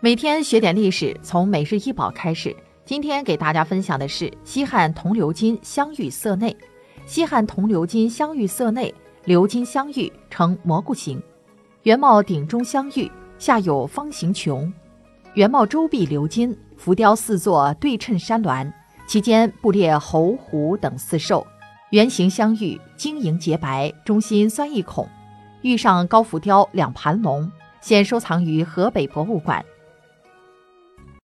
每天学点历史，从每日一宝开始，今天给大家分享的是西汉铜鎏金镶玉色内，西汉铜鎏金镶玉色内，鎏金镶玉呈蘑菇形。圆帽顶中镶玉，下有方形穹。圆帽周壁鎏金，浮雕四座对称山峦，其间布列猴、虎等四兽，圆形镶玉，晶莹洁白，中心钻一孔。玉上高浮雕两盘龙，现收藏于河北博物馆。